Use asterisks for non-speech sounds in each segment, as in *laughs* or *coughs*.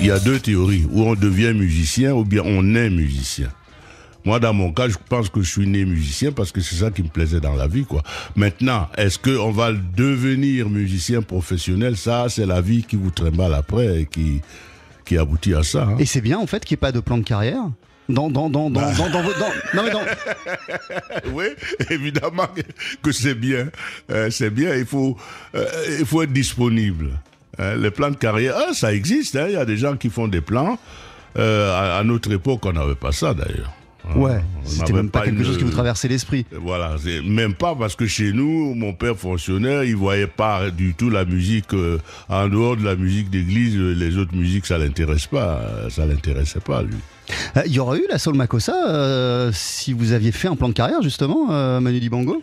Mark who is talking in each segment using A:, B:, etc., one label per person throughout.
A: Il y a deux théories, où on devient musicien ou bien on est musicien. Moi, dans mon cas, je pense que je suis né musicien parce que c'est ça qui me plaisait dans la vie, quoi. Maintenant, est-ce qu'on va devenir musicien professionnel? Ça, c'est la vie qui vous trimballe après et qui, qui aboutit à ça. hein.
B: Et c'est bien en fait qu'il n'y ait pas de plan de carrière? Dans, dans, dans, dans, dans, dans, vos- dans- non, mais dans- *laughs*
A: oui, évidemment que- que c'est bien. Euh, c'est bien, il faut, euh, il faut être disponible. Euh, les plans de carrière, ah, ça existe. hein, Il y a des gens qui font des plans. Euh, à, à notre époque, on n'avait pas ça d'ailleurs. Hein,
B: Ouais, c'était même pas quelque
A: une-
B: chose qui vous traversait l'esprit.
A: Voilà, même pas parce que chez nous, mon père fonctionnaire, il voyait pas du tout la musique euh, en dehors de la musique d'église, les autres musiques, ça l'intéresse pas, euh, ça l'intéressait pas lui.
B: Euh, Il y aurait eu la Soul Makossa si vous aviez fait un plan de carrière justement, Manu Dibango?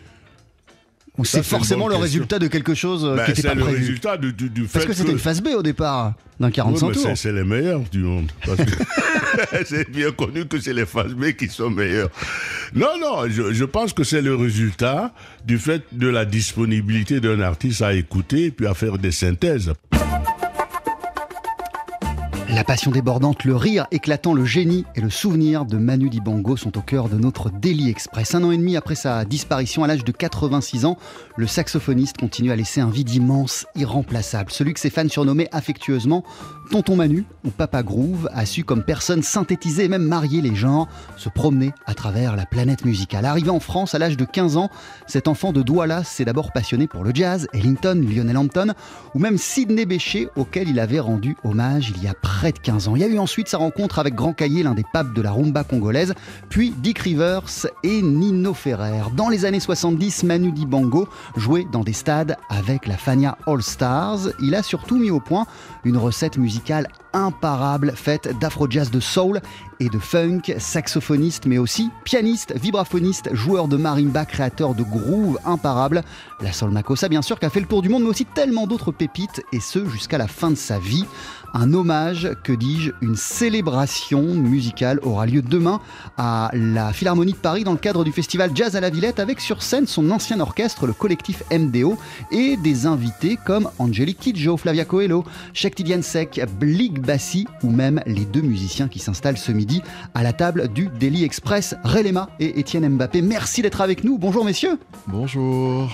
B: Ou c'est forcément le
A: question.
B: résultat de quelque chose euh,
A: Ben,
B: qui n'était
A: c'est
B: pas
A: le
B: prévu
A: résultat du, du, du
B: Parce
A: fait
B: que c'était une phase B au départ d'un
A: Oui,
B: 45
A: mais
B: tours.
A: c'est- les meilleurs du monde. *laughs* C'est bien connu que c'est les phases B qui sont meilleurs. Non, non, je, je pense que c'est le résultat du fait de la disponibilité d'un artiste à écouter puis à faire des synthèses.
B: La passion débordante, le rire éclatant, le génie et le souvenir de Manu Dibango sont au cœur de notre Daily Express. Un an et demi après sa disparition à l'âge de 86 ans, le saxophoniste continue à laisser un vide immense, irremplaçable. Celui que ses fans surnommaient affectueusement Tonton Manu ou Papa Groove a su comme personne synthétiser et même marier les genres, se promener à travers la planète musicale. Arrivé en France à l'âge de 15 ans, cet enfant de Douala s'est d'abord passionné pour le jazz, Ellington, Lionel Hampton ou même Sidney Bechet auquel il avait rendu hommage il y a près de 15 ans. Il y a eu ensuite sa rencontre avec Grand Caillé, l'un des papes de la rumba congolaise, puis Dick Rivers et Nino Ferrer. Dans les années 70, Manu Dibango jouait dans des stades avec la Fania All Stars. Il a surtout mis au point une recette musicale imparable faite d'afro-jazz de soul et de funk, saxophoniste mais aussi pianiste, vibraphoniste, joueur de marimba, créateur de groove imparable. La Soul Makossa bien sûr qui a fait le tour du monde mais aussi tellement d'autres pépites et ce jusqu'à la fin de sa vie. Un hommage, que dis-je, une célébration musicale aura lieu demain à la Philharmonie de Paris dans le cadre du festival Jazz à la Villette avec sur scène son ancien orchestre, le collectif MDO, et des invités comme Angelique Kidjo, Flavia Coelho, Shekti Diansek, Blig Bassi ou même les deux musiciens qui s'installent ce midi à la table du Daily Express, Relema et Étienne Mbappé. Merci d'être avec nous. Bonjour messieurs.
C: Bonjour.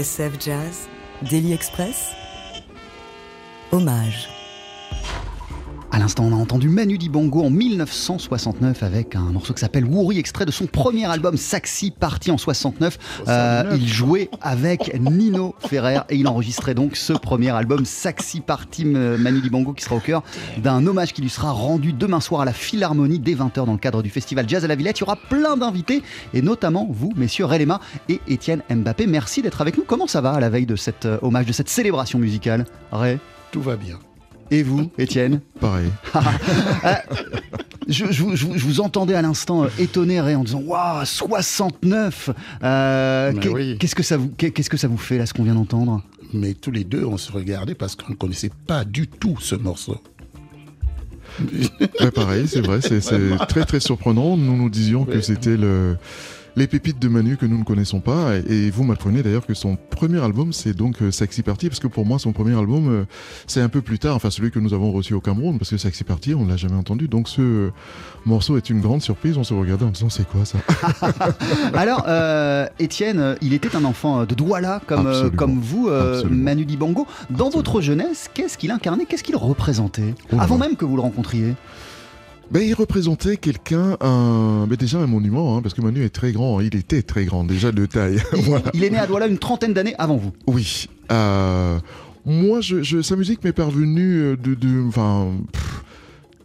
D: TSF Jazz, Daily Express, hommage.
B: À l'instant, on a entendu Manu Dibango en 1969 avec un morceau qui s'appelle Wouri, extrait de son premier album Saxi, parti en 69. Euh, il jouait avec Nino Ferrer et il enregistrait donc ce premier album Saxi Party Manu Dibango qui sera au cœur d'un hommage qui lui sera rendu demain soir à la Philharmonie dès 20h dans le cadre du festival Jazz à la Villette. Il y aura plein d'invités et notamment vous, messieurs Relema et Étienne Mbappé. Merci d'être avec nous. Comment ça va à la veille de cet euh, hommage, de cette célébration musicale? Ray?
C: Tout va bien.
B: Et vous, Étienne
E: Pareil.
B: Euh, *laughs* je, je vous- je vous- je vous entendais à l'instant euh, étonné en disant Waouh, 69 Euh,
C: oui.
B: Qu'est-ce que ça vous qu'est- qu'est-ce que ça vous fait là, ce qu'on vient d'entendre?
C: Mais tous les deux, on se regardait parce qu'on ne connaissait pas du tout ce morceau. *laughs*
E: Ouais, pareil, c'est vrai, c'est très très surprenant. Nous nous disions que c'était le, les pépites de Manu que nous ne connaissons pas. Et, et vous m'apprenez d'ailleurs que son premier album, c'est donc euh, Sexy Party, parce que pour moi, son premier album, euh, c'est un peu plus tard, enfin celui que nous avons reçu au Cameroun, parce que Sexy Party, on ne l'a jamais entendu. Donc ce euh, morceau est une grande surprise. On se regardait en disant, c'est quoi ça? *laughs*
B: Alors, Étienne, euh, il était un enfant de Douala, comme, euh, vous, euh. Manu Dibango. Dans votre jeunesse, qu'est-ce qu'il incarnait? Qu'est-ce qu'il représentait?
E: Oh
B: Avant même que vous le rencontriez
E: Ben, il représentait quelqu'un, un, ben, déjà un monument, hein, parce que Manu est très grand, hein. il était très grand, déjà de taille.
B: il, *laughs*
E: Voilà.
B: il est né à Douala une trentaine d'années avant vous.
E: Oui. euh, moi, je, je- sa musique m'est parvenue euh, de, de, enfin, pff,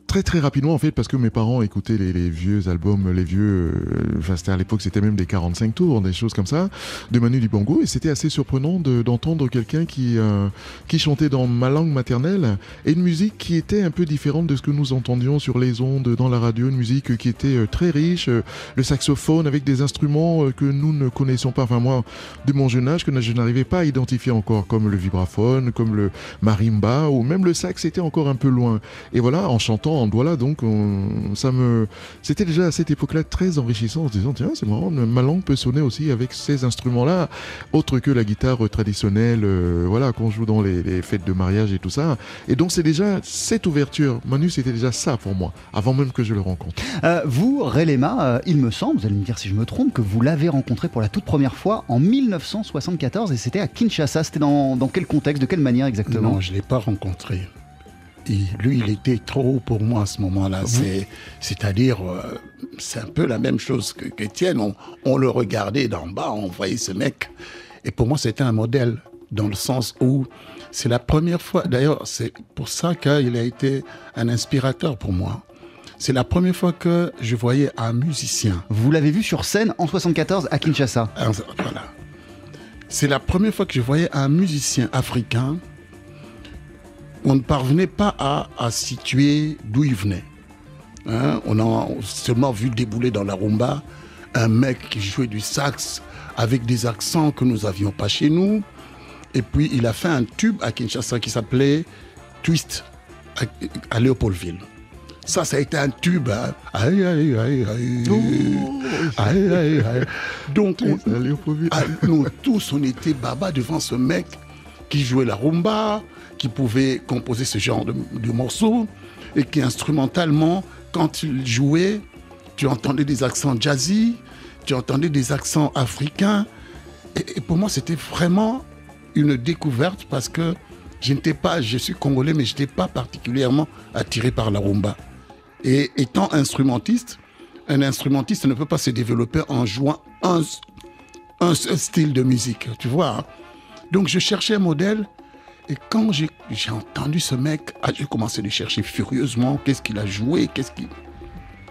E: très très rapidement en fait, parce que mes parents écoutaient les, vieux albums, les vieux, euh, enfin, c'était à l'époque, c'était même des 45 tours, des choses comme ça, de Manu Dibango, et c'était assez surprenant de- d'entendre quelqu'un qui euh, qui chantait dans ma langue maternelle et une musique qui était un peu différente de ce que nous entendions sur les ondes, dans la radio, une musique qui était euh, très riche, le saxophone avec des instruments que nous ne connaissions pas, enfin moi, de mon jeune âge, que je n'arrivais pas à identifier encore, comme le vibraphone, comme le marimba, ou même le sax était encore un peu loin. Et voilà, en chantant en Douala, donc, on- ça me, c'était déjà à cette époque-là très enrichissant, en se disant, tiens, c'est marrant, ma langue peut sonner aussi avec ces instruments-là, autre que la guitare traditionnelle, euh, voilà, qu'on joue dans les, les fêtes de mariage et tout ça. Et donc, c'est déjà cette ouverture. Manu, c'était déjà ça pour moi, avant même que je le rencontre.
B: Euh, vous, Relema, euh, il me semble, vous allez me dire si je me trompe, que vous l'avez rencontré pour la toute première fois en 1974 et c'était à Kinshasa. C'était dans, dans quel contexte, de quelle manière exactement?
C: Non, je ne l'ai pas rencontré. Il- lui, il était trop haut pour moi à ce moment-là. C'est, c'est-à-dire, euh, c'est un peu la même chose que qu'Étienne. On, on le regardait d'en bas, on voyait ce mec. Et pour moi, c'était un modèle, dans le sens où c'est la première fois. D'ailleurs, c'est pour ça qu'il a été un inspirateur pour moi. C'est la première fois que je voyais un musicien
B: Vous l'avez vu sur scène en 74 à Kinshasa.
C: ah, Voilà. C'est la première fois que je voyais un musicien africain. On ne parvenait pas à, à situer d'où il venait. Hein, on a seulement vu débouler dans la rumba un mec qui jouait du sax avec des accents que nous n'avions pas chez nous. Et puis il a fait un tube à Kinshasa qui s'appelait Twist à, Léopoldville. Ça, ça a été un tube. hein. Aïe, aïe, aïe, aïe. Aïe, aïe, aïe. Donc, on- nous tous, on était baba devant ce mec qui jouait la rumba, qui pouvait composer ce genre de, de morceaux, et qui instrumentalement, quand il jouait, tu entendais des accents jazzy, tu entendais des accents africains. Et, pour moi, c'était vraiment une découverte parce que je n'étais pas, je suis congolais, mais je n'étais pas particulièrement attiré par la rumba. Et étant instrumentiste, un instrumentiste ne peut pas se développer en jouant un, un seul style de musique, tu vois. hein. Donc je cherchais un modèle et quand j'ai entendu ce mec, ah, j'ai commencé à le chercher furieusement. Qu'est-ce qu'il a joué? Qu'est-ce qu'il...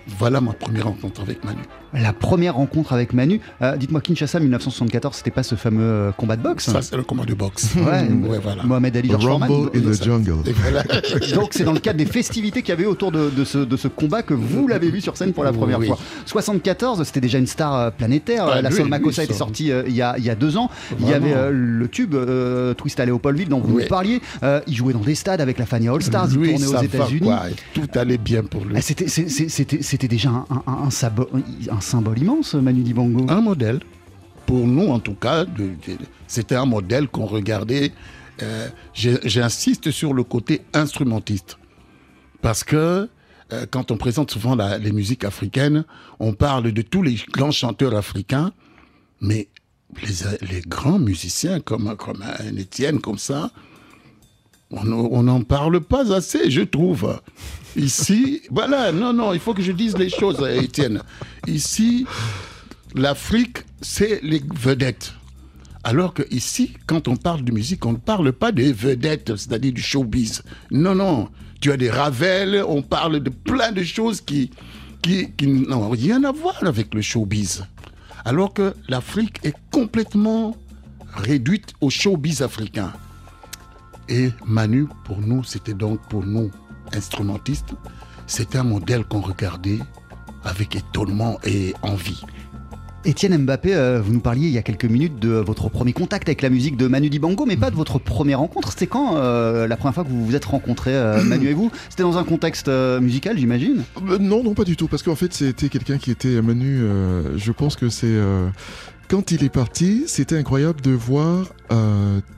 C: Voilà ma première rencontre avec Manu.
B: La première rencontre avec Manu. Euh, Dites-moi, Kinshasa 1974, c'était pas ce fameux euh, combat de boxe?
C: Ça, c'est le combat de boxe. *laughs*
B: Ouais,
C: Ouais, voilà.
B: Mohamed Ali, George Foreman.
E: Rumble in the jungle. *laughs*
B: Donc c'est dans le cadre des festivités qu'il y avait autour de, de ce, de ce combat que vous l'avez vu sur scène pour la première
C: Oui.
B: fois. 74, c'était déjà une star euh, planétaire.
C: Ah,
B: la Soul Makossa était sortie euh, il, y a, il y a deux ans. Il y avait euh, le tube euh, Twist à Léopoldville dont vous
C: Oui.
B: nous parliez. Euh, il jouait dans des stades avec la Fania All Stars. Il tournait aux États-Unis.
C: Tout allait bien pour lui.
B: Ah, C'était déjà un, un- un- un sabo- un symbole immense, Manu Dibango.
C: un modèle. Pour nous, en tout cas, c'était un modèle qu'on regardait. euh, J'insiste sur le côté instrumentiste. Parce que euh, quand on présente souvent les musiques africaines, on parle de tous les grands chanteurs africains, mais les, les grands musiciens comme, comme un Étienne, comme ça, on n'en parle pas assez, je trouve. Ici, voilà, non, non, il faut que je dise les choses, Étienne. Ici, l'Afrique, c'est les vedettes. Alors que ici, quand on parle de musique, on ne parle pas des vedettes, c'est-à-dire du showbiz. Non, non. Tu as des Ravel, on parle de plein de choses qui, qui, qui n'ont rien à voir avec le showbiz. Alors que l'Afrique est complètement réduite au showbiz africain. Et Manu, pour nous, c'était donc pour nous, instrumentistes, c'était un modèle qu'on regardait avec étonnement et envie.
B: Étienne Mbappé, euh, vous nous parliez il y a quelques minutes de votre premier contact avec la musique de Manu Dibango, mais pas de votre première rencontre. C'était quand euh, la première fois que vous vous êtes rencontrés, euh, *clears throat* Manu et vous? C'était dans un contexte musical, j'imagine?
E: Non, non, pas du tout, parce qu'en fait, c'était quelqu'un qui était Manu. je pense que c'est quand il est parti, c'était incroyable de voir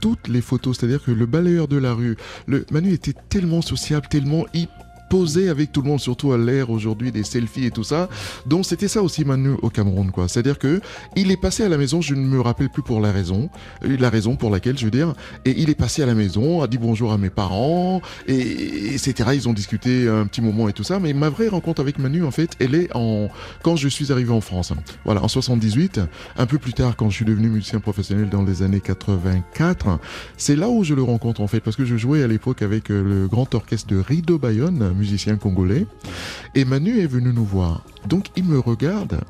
E: toutes les photos. C'est-à-dire que le balayeur de la rue, le Manu était tellement sociable, tellement hip poser avec tout le monde, surtout à l'ère aujourd'hui des selfies et tout ça. Donc c'était ça aussi Manu au Cameroun, quoi. C'est-à-dire que il est passé à la maison, je ne me rappelle plus pour la raison, euh, la raison pour laquelle je veux dire, et il est passé à la maison, a dit bonjour à mes parents, et etc. Ils ont discuté un petit moment et tout ça. Mais ma vraie rencontre avec Manu, en fait, elle est en quand je suis arrivé en France. Voilà, en 78, un peu plus tard, quand je suis devenu musicien professionnel dans les années 84, c'est là où je le rencontre en fait, parce que je jouais à l'époque avec euh, le grand orchestre de Rideau Bayonne musicien congolais. Et Manu est venu nous voir. Donc il me regarde,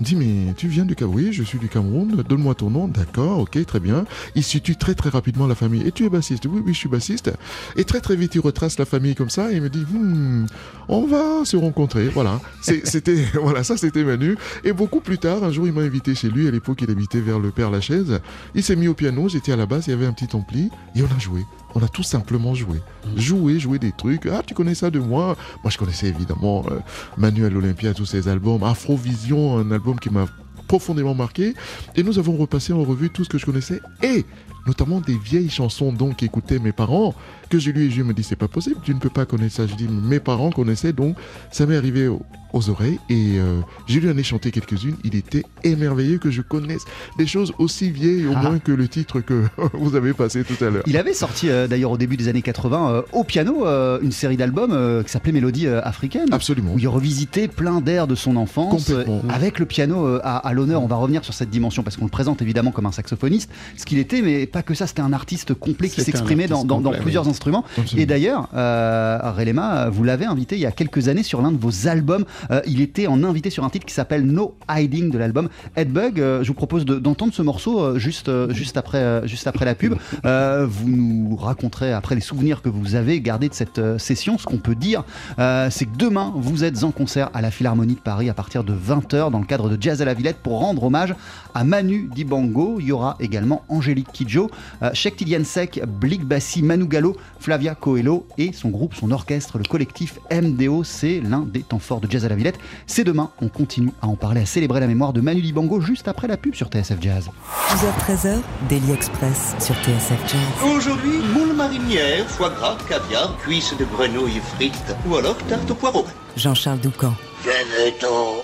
E: dit mais tu viens du Cameroun, je suis du Cameroun, donne-moi ton nom, d'accord, ok, très bien. Il situe très très rapidement la famille. Et tu es bassiste Oui, oui, je suis bassiste. Et très très vite il retrace la famille comme ça et il me dit, hmm, on va se rencontrer. Voilà, *laughs* c'était *laughs* voilà ça c'était Manu. Et beaucoup plus tard, un jour il m'a invité chez lui. À l'époque il habitait vers le Père Lachaise. Il s'est mis au piano, j'étais à la basse, il y avait un petit ampli et on a joué on a tout simplement joué. Jouer, jouer des trucs. Ah, tu connais ça de moi? Moi, je connaissais évidemment euh, Manuel Olympia, tous ses albums. Afrovision, un album qui m'a profondément marqué. Et nous avons repassé en revue tout ce que je connaissais et notamment des vieilles chansons donc qu'écoutaient mes parents que j'ai lu et je me dis c'est pas possible, tu ne peux pas connaître ça. Je dis mes parents connaissaient donc ça m'est arrivé aux oreilles et euh, j'ai lui en ai chanté quelques-unes. Il était émerveillé que je connaisse des choses aussi vieilles au ah. moins que le titre que *laughs* vous avez passé tout à l'heure.
B: Il avait sorti euh, d'ailleurs au début des années 80 euh, au piano une série d'albums qui s'appelait Mélodie africaine.
E: Absolument.
B: Où il revisitait plein d'airs de son enfance avec le piano à, l'honneur. On va revenir sur cette dimension parce qu'on le présente évidemment comme un saxophoniste, ce qu'il était, mais pas que ça. C'était un artiste complet qui s'exprimait dans, plusieurs instruments. Et d'ailleurs, euh, Relema, vous l'avez invité il y a quelques années sur l'un de vos albums. Euh, il était en invité sur un titre qui s'appelle No Hiding de l'album Headbug. Euh, je vous propose d'entendre ce morceau euh, juste, juste, après, juste après la pub. vous nous raconterez après les souvenirs que vous avez gardés de cette session. Ce qu'on peut dire, c'est que demain, vous êtes en concert à la Philharmonie de Paris à partir de 20h dans le cadre de Jazz à la Villette pour rendre hommage à Manu Dibango. Il y aura également Angélique Kidjo, Sheikh Sek, Blik Bassi, Manu Gallo, Flavia Coelho et son groupe, son orchestre, le collectif MDO. C'est l'un des temps forts de Jazz à la Villette. C'est demain, on continue à en parler, à célébrer la mémoire de Manu Dibango juste après la pub sur TSF Jazz.
D: 12h-13h, Daily Express sur TSF Jazz.
F: Aujourd'hui, moule marinière, foie gras, caviar, cuisses de grenouille frites ou alors tarte au poireau.
D: Jean-Charles Doucan.
F: Venez-t'en.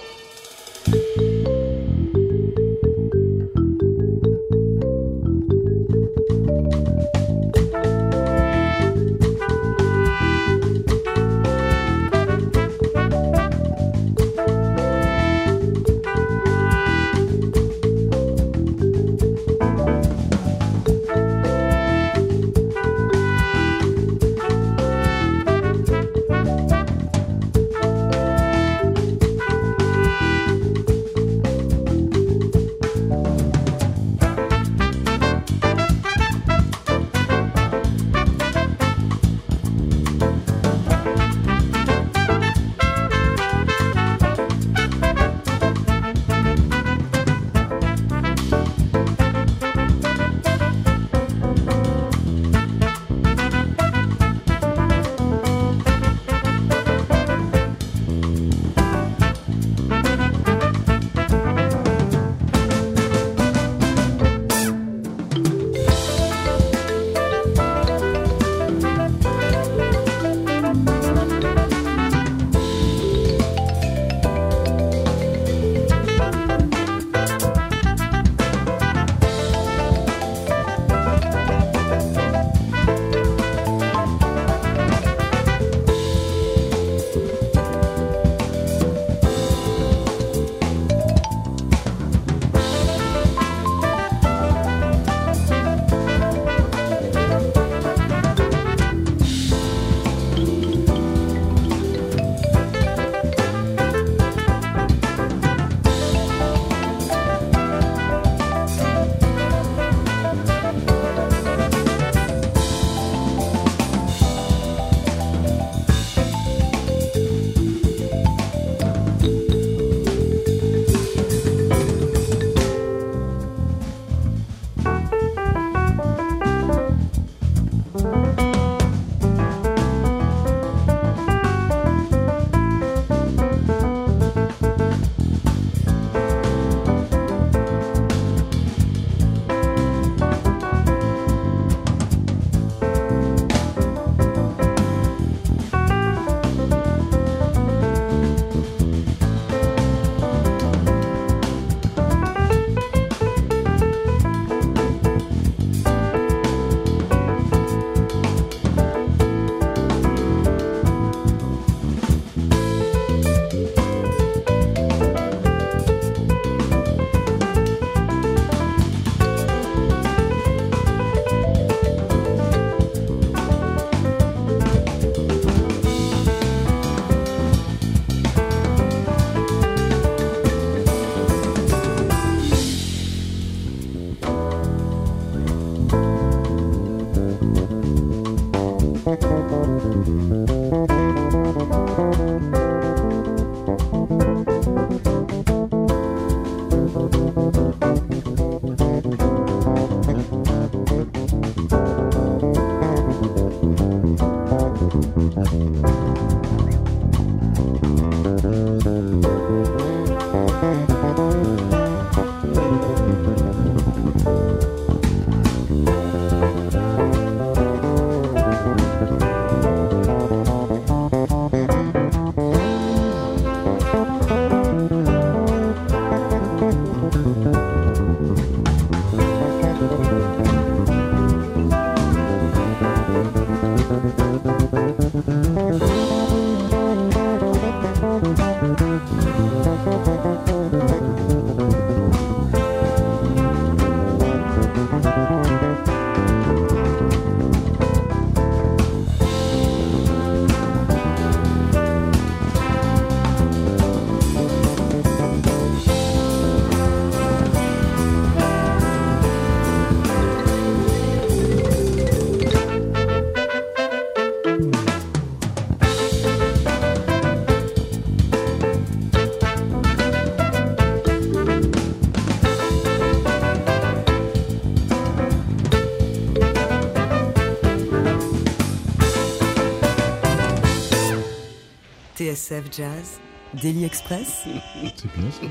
D: TSF Jazz, Daily Express,
E: C'est bien ça.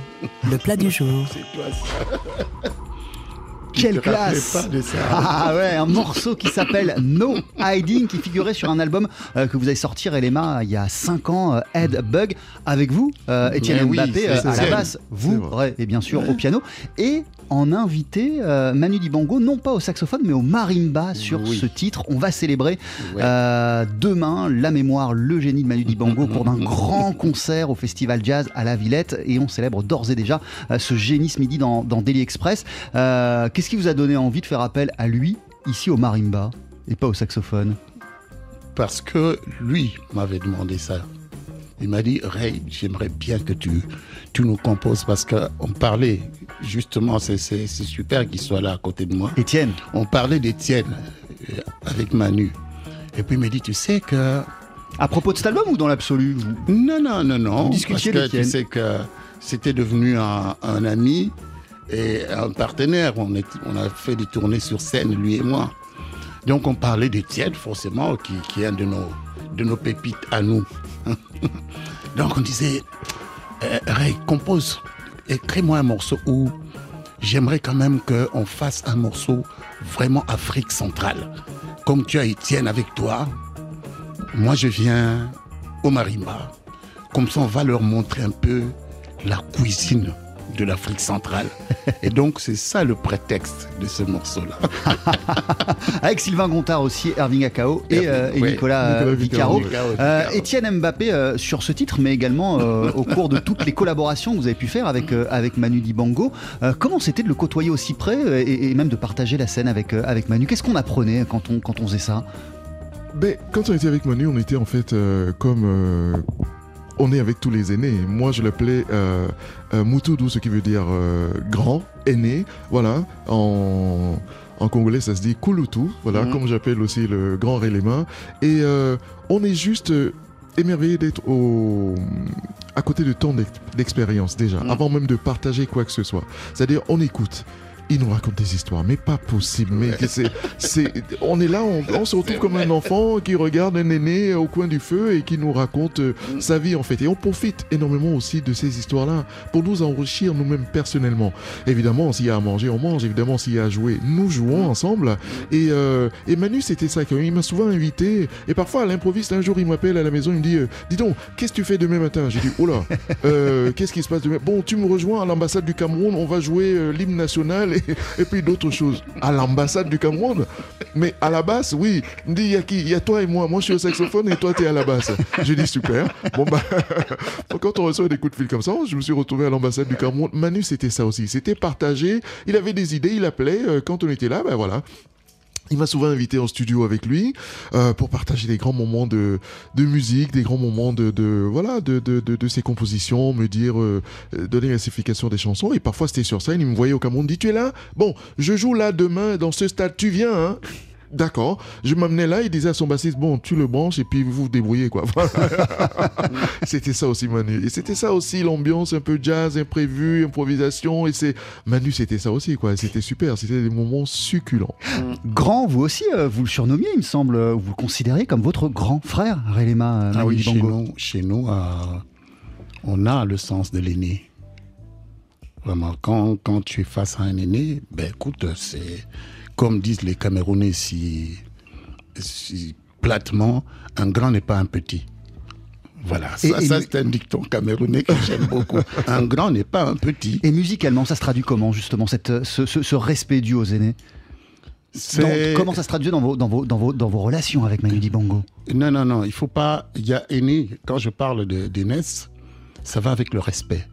D: le plat du jour.
C: C'est toi ça.
B: Quelle classe
C: pas de ça.
B: Ah ouais, un morceau qui s'appelle No Hiding, qui figurait sur un album euh, que vous avez sorti, Elema, il y a 5 ans, euh, Ed Bug, avec vous, euh, Étienne
C: Mais oui,
B: Mbappé, euh, à la basse, vous, ouais, et bien sûr au piano, et en invité euh, Manu Dibango, non pas au saxophone, mais au marimba sur
C: Oui.
B: ce titre. On va célébrer
C: Ouais.
B: euh, demain la mémoire, le génie de Manu Dibango au cours d'un *laughs* grand concert au Festival Jazz à la Villette, et on célèbre d'ores et déjà euh, ce génie ce midi dans, dans Daily Express. Euh, Qu'est-ce qui vous a donné envie de faire appel à lui ici au marimba et pas au saxophone?
C: Parce que lui m'avait demandé ça. Il m'a dit, Ray, j'aimerais bien que tu, tu nous composes parce qu'on parlait, justement, c'est super qu'il soit là à côté de moi.
B: Étienne,
C: On parlait d'Étienne euh, avec Manu. Et puis il m'a dit, tu sais que
B: à propos de cet album ou dans l'absolu
C: Non, non, non, non.
B: Vous discutiez
C: parce que tu sais que c'était devenu un, un ami et un partenaire. On, a fait des tournées sur scène, lui et moi. Donc on parlait d'Étienne, forcément, qui, est un de nos, de nos pépites à nous. *laughs* Donc on disait, euh, Ray, compose, écris-moi un morceau où j'aimerais quand même qu'on fasse un morceau vraiment Afrique centrale. Comme tu as Étienne avec toi, moi je viens au marimba. Comme ça, on va leur montrer un peu la cuisine de l'Afrique centrale. *laughs* Et donc, c'est ça le prétexte de ce morceau-là. *laughs*
B: avec Sylvain Gontard aussi, Irving Akao et, euh, et
C: Ouais.
B: Nicolas,
E: Nicolas
B: Vicaro. Euh. Étienne Mbappé euh, sur ce titre, mais également euh, au cours de toutes les collaborations que vous avez pu faire avec, euh, avec Manu Dibango. Euh, comment c'était de le côtoyer aussi près et, et même de partager la scène avec, euh, avec Manu? Qu'est-ce qu'on apprenait quand on, quand on faisait ça?
E: Ben, quand on était avec Manu, on était en fait euh, comme. euh, on est avec tous les aînés. Moi, je l'appelais euh, euh, Mutudu, ce qui veut dire euh, grand, aîné. Voilà. En, en congolais, ça se dit Kulutu. Voilà,
C: Mhm.
E: comme j'appelle aussi le grand Réléma. Et euh, on est juste émerveillé d'être au à côté de tant d'ex- d'expérience déjà,
C: Mhm.
E: avant même de partager quoi que ce soit. C'est-à-dire, on écoute. Il nous raconte des histoires, mais pas possible. Mais c'est, c'est, on est là, on, on se retrouve comme un enfant qui regarde un aîné au coin du feu et qui nous raconte euh, sa vie en fait. Et on profite énormément aussi de ces histoires-là pour nous enrichir nous-mêmes personnellement. Évidemment, s'il y a à manger, on mange. Évidemment, s'il y a à jouer, nous jouons ensemble. Et, euh, et Manu, c'était ça. Il m'a souvent invité. Et parfois, à l'improviste, un jour, il m'appelle à la maison. Il me dit euh, Dis donc, qu'est-ce que tu fais demain matin? J'ai dit Oh là, euh, qu'est-ce qui se passe demain? Bon, tu me rejoins à l'ambassade du Cameroun. On va jouer l'hymne national et, puis d'autres choses. À l'ambassade du Cameroun Mais à la basse, oui. Il me dit Il y a qui Il y a toi et moi. Moi, je suis au saxophone et toi, tu es à la basse. J'ai dit Super. Bon, bah, *laughs* quand on reçoit des coups de fil comme ça, je me suis retrouvé à l'ambassade du Cameroun. Manu, c'était ça aussi. C'était partagé. Il avait des idées, il appelait. euh, quand on était là, ben voilà. Il m'a souvent invité en studio avec lui euh, pour partager des grands moments de, de musique, des grands moments de, de voilà de, de, de, ses compositions, me dire euh, donner la signification des chansons. Et parfois c'était sur scène, il me voyait au Cameroun, dit tu es là? Bon, je joue là demain dans ce stade, tu viens hein? D'accord. Je m'amenais là, il disait à son bassiste, bon, tu le branches et puis vous vous débrouillez, quoi. *laughs* Voilà. c'était ça aussi, Manu. Et c'était ça aussi, l'ambiance un peu jazz, imprévu, improvisation. Et c'est Manu, c'était ça aussi, quoi. C'était super. C'était des moments succulents.
B: Grand, vous aussi, euh, vous le surnommiez, il me semble. euh, Vous le considérez comme votre grand frère, Relema euh,
C: Ah oui, chez nous, chez nous euh, on a le sens de l'aîné. Vraiment, quand, quand tu es face à un aîné, ben écoute, c'est comme disent les Camerounais si, si platement, un grand n'est pas un petit. Voilà, ça,
B: Et-
C: c'est un dicton camerounais que j'aime beaucoup. *laughs* Un grand n'est pas un petit.
B: Et musicalement, ça se traduit comment, justement, cette, ce, ce- ce respect dû aux aînés?
C: C'est-
B: Comment ça se traduit dans vos, dans vos, dans vos, dans vos relations avec Manu Dibango?
C: Non, non, non, il faut pas. Il y a aînés, quand je parle d'aînesse, ça va avec le respect.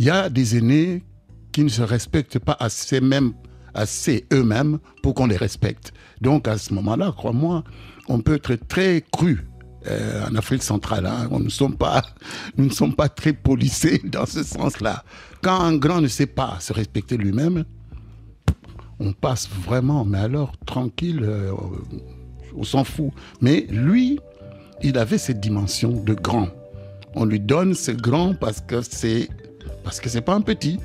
C: Il y a des aînés qui ne se respectent pas assez, même, assez eux-mêmes pour qu'on les respecte. Donc à ce moment-là, crois-moi, on peut être très cru. euh, en Afrique centrale, hein. On ne sommes pas, *laughs* nous ne sommes pas très policés *laughs* dans ce sens-là. Quand un grand ne sait pas se respecter lui-même, on passe vraiment, mais alors tranquille, euh, on s'en fout. Mais lui, il avait cette dimension de grand. On lui donne ce grand parce que c'est parce que c'est pas un petit.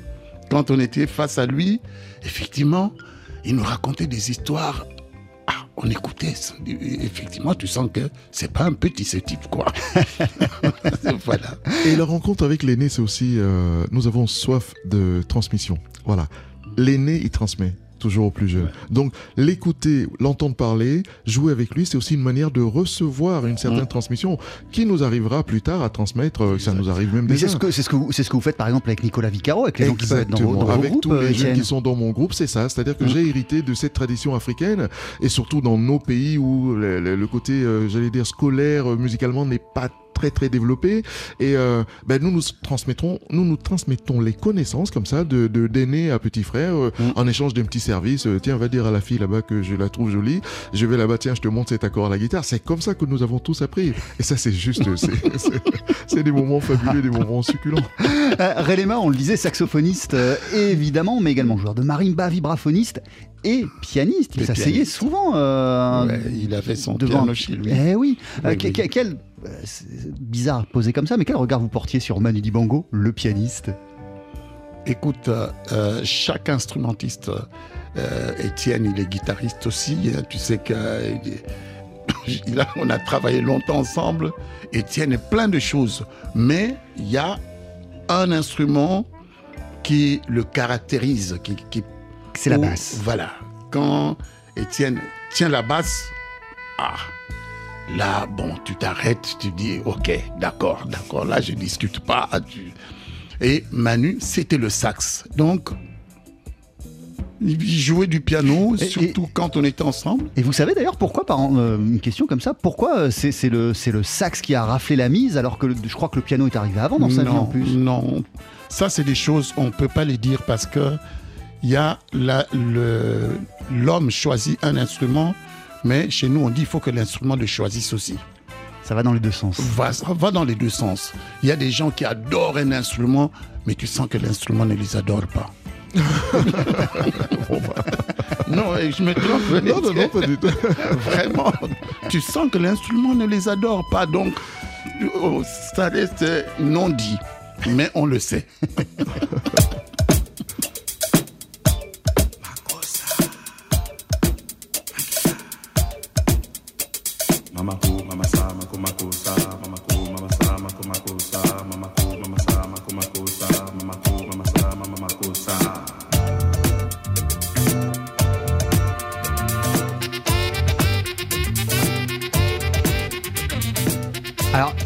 C: Quand on était face à lui, effectivement, il nous racontait des histoires. Ah, on écoutait. Effectivement, tu sens que c'est pas un petit ce type, quoi. *laughs* voilà.
E: Et la rencontre avec l'aîné, c'est aussi, euh, nous avons soif de transmission. Voilà. L'aîné, il transmet toujours au plus jeune. Donc, l'écouter, l'entendre parler, jouer avec lui, c'est aussi une manière de recevoir une certaine transmission qui nous arrivera plus tard à transmettre. euh, Ça nous arrive même
B: Mais
E: déjà.
B: c'est ce, que, c'est, ce que vous, c'est ce que vous faites par exemple avec Nicolas Vicaro, avec les gens qui peuvent être dans vos, dans vos
E: avec
B: groupes,
E: tous les
B: euh,
E: jeunes qui sont dans mon groupe, c'est ça. C'est-à-dire que
B: Mm.
E: j'ai hérité de cette tradition africaine et surtout dans nos pays où le, le- le côté, euh, j'allais dire, scolaire, musicalement n'est pas très très développé et euh, ben nous nous transmettrons nous nous transmettons les connaissances comme ça de d'aîné à petit frère euh,
B: Mm.
E: en échange d'un petit service Euh, tiens va dire à la fille là-bas que je la trouve jolie je vais là-bas tiens je te montre cet accord à la guitare. C'est comme ça que nous avons tous appris. Et ça c'est juste *laughs* c'est- des moments fabuleux des moments succulents.
B: Euh, Relema, on le disait, saxophoniste évidemment, mais également joueur de marimba, vibraphoniste et pianiste. Il s'asseyait souvent euh,
C: Ouais, il avait son
B: devant.
C: piano chez lui.
B: Eh oui. Euh,
C: Oui,
B: que- quel euh, bizarre posé comme ça, mais quel regard vous portiez sur Manu Dibango, le pianiste?
C: Écoute, euh, euh, chaque instrumentiste, euh, Étienne, il est guitariste aussi. hein, tu sais que euh, il est- *coughs* il a- on a travaillé longtemps ensemble. Étienne est plein de choses, mais il y a un instrument qui le caractérise, qui, qui
B: C'est la basse.
C: Voilà. Quand Étienne tient la basse, ah, là, bon, tu t'arrêtes, tu dis, ok, d'accord, d'accord, là, je discute pas. tu- Et Manu, c'était le sax. Donc, il jouait du piano,
B: Et-
C: surtout quand on était ensemble.
B: Et vous savez d'ailleurs pourquoi, par euh, une question comme ça, pourquoi euh, c'est le, le sax qui a raflé la mise alors que le- je crois que le piano est arrivé avant dans sa vie en plus?
C: non. Ça, c'est des choses, on ne peut pas les dire parce que il y a l'homme choisit un instrument, mais chez nous, on dit il faut que l'instrument le choisisse aussi.
B: Ça va dans les deux sens.
C: Va, ça va dans les deux sens. Il y a des gens qui adorent un instrument, mais tu sens que l'instrument ne les adore pas. *laughs* *laughs* non, je me trompe.
E: non non non pas du tout *laughs*
C: Vraiment, tu sens que l'instrument ne les adore pas, donc oh, ça reste non dit, mais on le sait.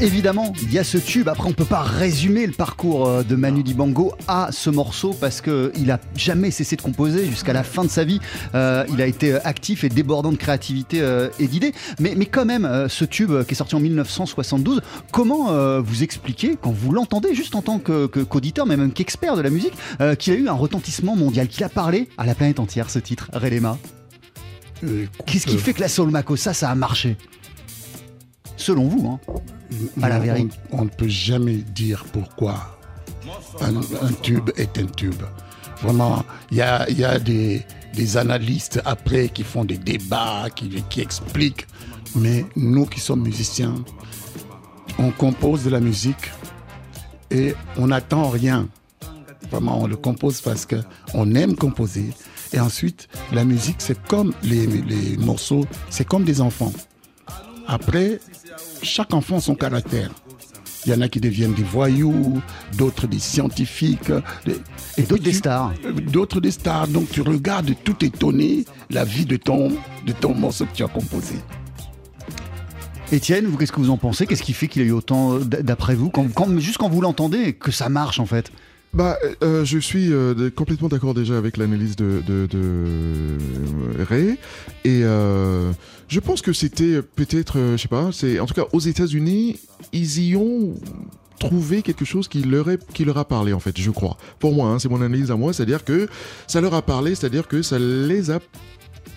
B: Évidemment, il y a ce tube. Après, on peut pas résumer le parcours euh, de Manu Dibango à ce morceau parce que il a jamais cessé de composer jusqu'à la fin de sa vie. Euh, il a été euh, actif et débordant de créativité euh, et d'idées. Mais, mais quand même, euh, ce tube qui est sorti en 1972, comment vous expliquez quand vous l'entendez juste en tant que- qu'auditeur, mais même qu'expert de la musique, qu'il a eu un retentissement mondial, qu'il a parlé à la planète entière, ce titre, Relema? Qu'est-ce qui fait que la Soul Makossa, ça a marché? Selon vous, hein à la
C: Non,
B: vérité.
C: on, ne peut jamais dire pourquoi un, un tube est un tube. Vraiment, il y a, il y a des, des analystes après qui font des débats, qui, qui expliquent. Mais nous qui sommes musiciens, on compose de la musique et on n'attend rien. Vraiment, on le compose parce qu'on aime composer. Et ensuite, la musique, c'est comme les, les morceaux, c'est comme des enfants. Après, chaque enfant a son caractère. Il y en a qui deviennent des voyous, d'autres des scientifiques. des-
B: Et d'autres des stars.
C: euh, D'autres des stars. Donc tu regardes tout étonné la vie de ton, de ton morceau que tu as composé.
B: Étienne, vous, qu'est-ce que vous en pensez? Qu'est-ce qui fait qu'il a eu autant, euh, d'après vous, quand, quand- juste quand vous l'entendez, que ça marche en fait
E: Bah, euh, je suis euh, complètement d'accord déjà avec l'analyse de, de, de euh, Ray. Et euh, je pense que c'était peut-être, euh, je sais pas, c'est en tout cas aux États-Unis, ils y ont trouvé quelque chose qui leur, est, qui leur a parlé en fait, je crois. Pour moi, hein, c'est mon analyse à moi, c'est-à-dire que ça leur a parlé, c'est-à-dire que ça les a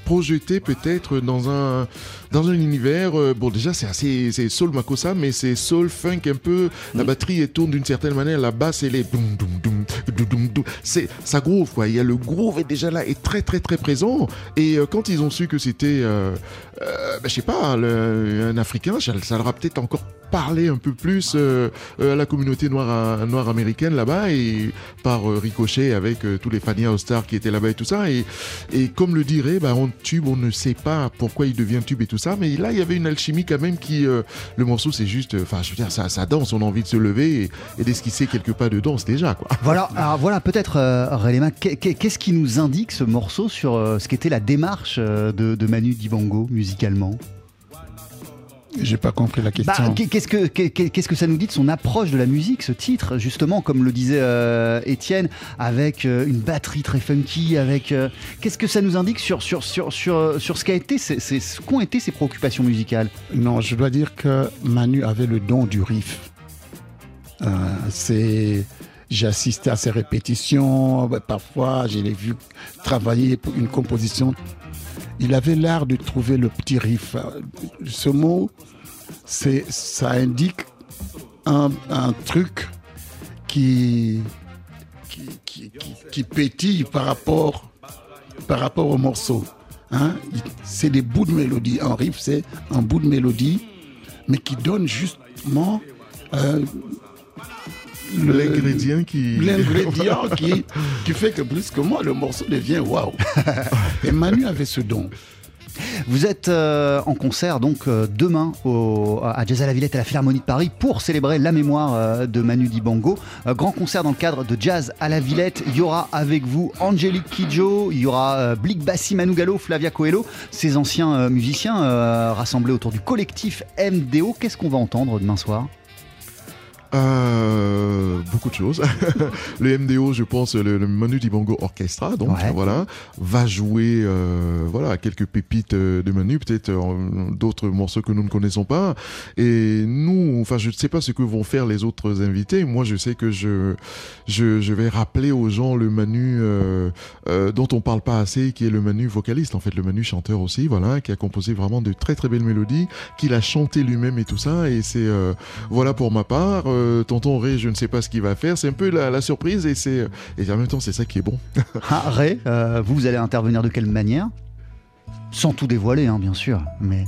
E: projetés peut-être dans un dans un univers euh, bon déjà c'est assez c'est soul makossa mais c'est soul funk un peu. La batterie elle tourne d'une certaine manière la basse elle est doum, doum, doum. c'est ça groove quoi. Il y a le groove est déjà là est très très très présent. Et euh, quand ils ont su que c'était euh, euh, ben, je sais pas le- un africain ça, ça leur a peut-être encore parlé un peu plus euh, à la communauté noire noire américaine là-bas et par ricochet avec tous les House Stars qui étaient là-bas et tout ça. Et et comme le dirait, bah, on tube, on ne sait pas pourquoi il devient tube et tout ça, mais là, il y avait une alchimie quand même qui. euh, le morceau, c'est juste. Enfin, je veux dire, ça, danse, on a envie de se lever et, d'esquisser quelques pas de danse déjà, quoi. *laughs*
B: Voilà, alors voilà, peut-être, euh, qu'est-ce qui nous indique ce morceau sur euh, ce qu'était la démarche euh, de Manu Dibango musicalement?
C: J'ai pas compris la
B: Bah,
C: question.
B: qu'est- qu'est-ce que qu'est- qu'est-ce que ça nous dit de son approche de la musique, ce titre, justement, comme le disait euh, Étienne, avec euh, une batterie très funky, avec euh, qu'est-ce que ça nous indique sur sur sur sur, sur ce qu'a été, c'est ce qu'ont été ses préoccupations musicales?
C: Non, je dois dire que Manu avait le don du riff. C'est, j'ai assisté à ses répétitions. Parfois, je l'ai vu travailler pour une composition. Il avait l'art de trouver le petit riff. Ce mot, ça indique un, truc qui, pétille par rapport, au morceau. Hein, c'est des bouts de mélodie. Un riff, c'est un bout de mélodie, mais qui donne justement euh,
E: L'ingrédient qui.
C: l'ingrédient qui, qui fait que plus que moi, le morceau devient waouh. *laughs* Et Manu avait ce don.
B: Vous êtes euh, en concert donc euh, demain au- à Jazz à la Villette à la Philharmonie de Paris pour célébrer la mémoire euh, de Manu Dibango. Euh, grand concert dans le cadre de Jazz à la Villette. Il y aura avec vous Angélique Kidjo, il y aura euh, Blick Bassi, Manu Gallo, Flavia Coelho, ces anciens euh, musiciens euh, rassemblés autour du collectif MDO. Qu'est-ce qu'on va entendre demain soir?
E: Euh, beaucoup de choses. *laughs* le MDO, je pense, le, le Manu Dibango Orchestra, donc
B: Ouais.
E: voilà, va jouer euh, voilà quelques pépites euh, de Manu, peut-être euh, d'autres morceaux que nous ne connaissons pas. Et nous, enfin, je ne sais pas ce que vont faire les autres invités. Moi, je sais que je je, je vais rappeler aux gens le Manu euh, dont on parle pas assez, qui est le Manu vocaliste, en fait, le Manu chanteur aussi, voilà, qui a composé vraiment de très très belles mélodies, qu'il a chanté lui-même et tout ça. Et c'est euh, voilà pour ma part. Euh, tonton Ray, je ne sais pas ce qu'il va faire. C'est un peu la, la surprise et c'est et en même temps c'est ça qui est bon. *laughs*
B: Ah, Ray, euh, vous, vous allez intervenir de quelle manière? Sans tout dévoiler, hein, bien sûr. Mais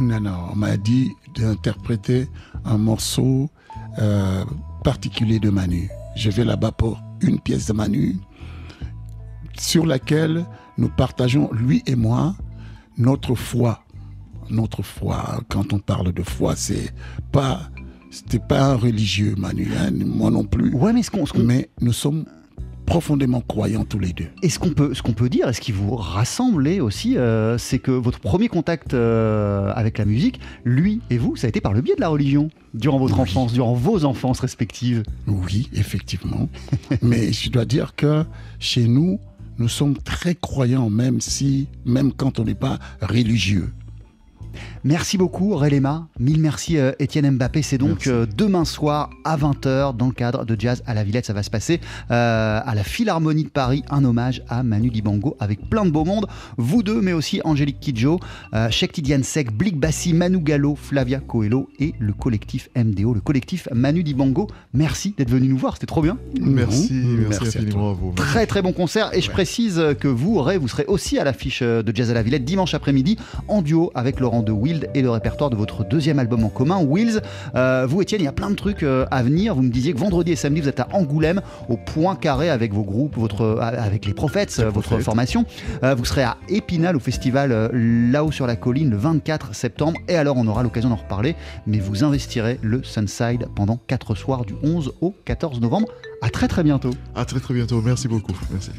C: Non, non, on m'a dit d'interpréter un morceau euh, particulier de Manu. Je vais là-bas pour une pièce de Manu sur laquelle nous partageons, lui et moi, notre foi. Notre foi, quand on parle de foi, c'est pas, c'était pas un religieux, Manu, hein, moi non plus.
B: ouais, mais ce qu'on ce qu'on-
C: Mais nous sommes profondément croyants tous les deux.
B: Et ce qu'on peut, ce qu'on peut dire, et ce qui vous rassemble aussi, euh, c'est que votre premier contact euh, avec la musique, lui et vous, ça a été par le biais de la religion, durant votre
C: Oui.
B: enfance, durant vos enfances respectives.
C: Oui, effectivement. *laughs* Mais je dois dire que chez nous, nous sommes très croyants, même si, même quand on n'est pas religieux.
B: Merci beaucoup Relema, mille merci euh, Étienne Mbappé. C'est donc
E: Merci.
B: euh, demain soir à 20h dans le cadre de Jazz à la Villette. Ça va se passer euh, à la Philharmonie de Paris, un hommage à Manu Dibango avec plein de beau monde. Vous deux, mais aussi Angélique Kidjo, euh, Cheikh Tidiane Sek, Blick Bassi, Manu Gallo, Flavia Coelho et le collectif MDO, le collectif Manu Dibango. Merci d'être venu nous voir, c'était trop bien.
E: Merci,
C: Mhm.
E: merci,
C: Merci à
E: infiniment à vous.
B: Très très bon concert et je précise que vous, Ray, vous serez aussi à l'affiche de Jazz à la Villette dimanche après-midi en duo avec Laurent de Wild et le répertoire de votre deuxième album en commun, Wills. Euh, vous, Étienne, il y a plein de trucs euh, à venir. Vous me disiez que vendredi et samedi, vous êtes à Angoulême au point carré avec vos groupes, votre, euh, avec les Prophètes, euh, votre
E: Prophètes.
B: formation. Euh, vous serez à Épinal au festival là-haut sur la colline le 24 septembre et alors on aura l'occasion d'en reparler. Mais vous investirez le Sunside pendant 4 soirs du 11 au 14 novembre. À très très bientôt.
E: À très très bientôt. Merci beaucoup. Merci.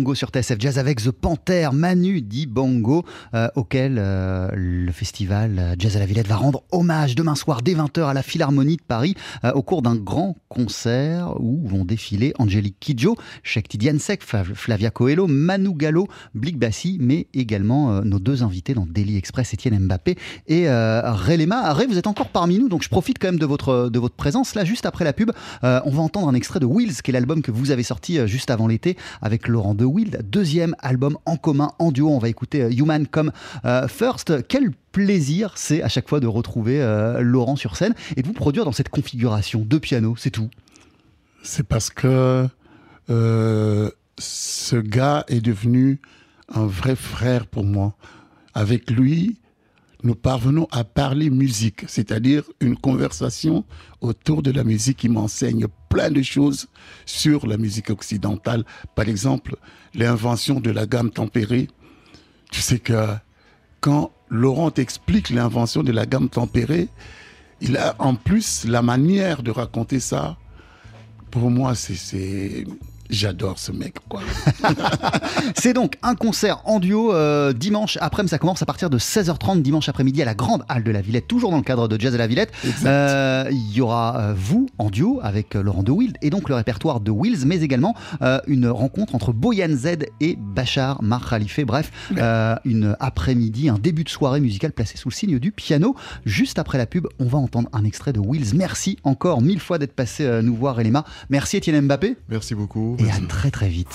B: Dibango sur TSF Jazz avec The Panther, Manu Dibango, euh, auquel euh, le festival euh, Jazz à la Villette va rendre hommage demain soir dès 20h à la Philharmonie de Paris euh, au cours d'un grand concert où vont défiler Angélique Kidjo, Cheikh Tidiane Sek, Flav- Flavia Coelho, Manu Gallo, Blick Bassi, mais également euh, nos deux invités dans Daily Express, Étienne Mbappé et euh, Ray Lema. Ray, vous êtes encore parmi nous, donc je profite quand même de votre, de votre présence. Là, juste après la pub, euh, on va entendre un extrait de Wheels, qui est l'album que vous avez sorti juste avant l'été avec Laurent De Wild. Deuxième album en commun, en duo. On va écouter Human Come euh, First. Plaisir c'est à chaque fois de retrouver euh, Laurent sur scène et de vous produire dans cette configuration. Deux pianos, c'est tout.
C: C'est parce que euh, ce gars est devenu un vrai frère pour moi. Avec lui, nous parvenons à parler musique, c'est-à-dire une conversation autour de la musique. Il m'enseigne plein de choses sur la musique occidentale. Par exemple, l'invention de la gamme tempérée. Tu sais que quand Laurent t'explique l'invention de la gamme tempérée, il a en plus la manière de raconter ça. Pour moi, c'est J'adore ce mec, quoi. *laughs*
B: C'est donc un concert en duo euh, dimanche après-midi. Ça commence à partir de 16h30 dimanche après-midi à la Grande Halle de la Villette, toujours dans le cadre de Jazz à la Villette. Euh, Il y aura euh, vous en duo avec Laurent de Wild et donc le répertoire de Wills, mais également une rencontre entre Boyan Z et Bachar Mar Khalife. Bref, une après-midi, un début de soirée musicale placé sous le signe du piano. Juste après la pub, on va entendre un extrait de Wills. Merci encore mille fois d'être passé nous voir, Elema. Merci Étienne Mbappé.
E: Merci beaucoup.
B: Et à très très vite.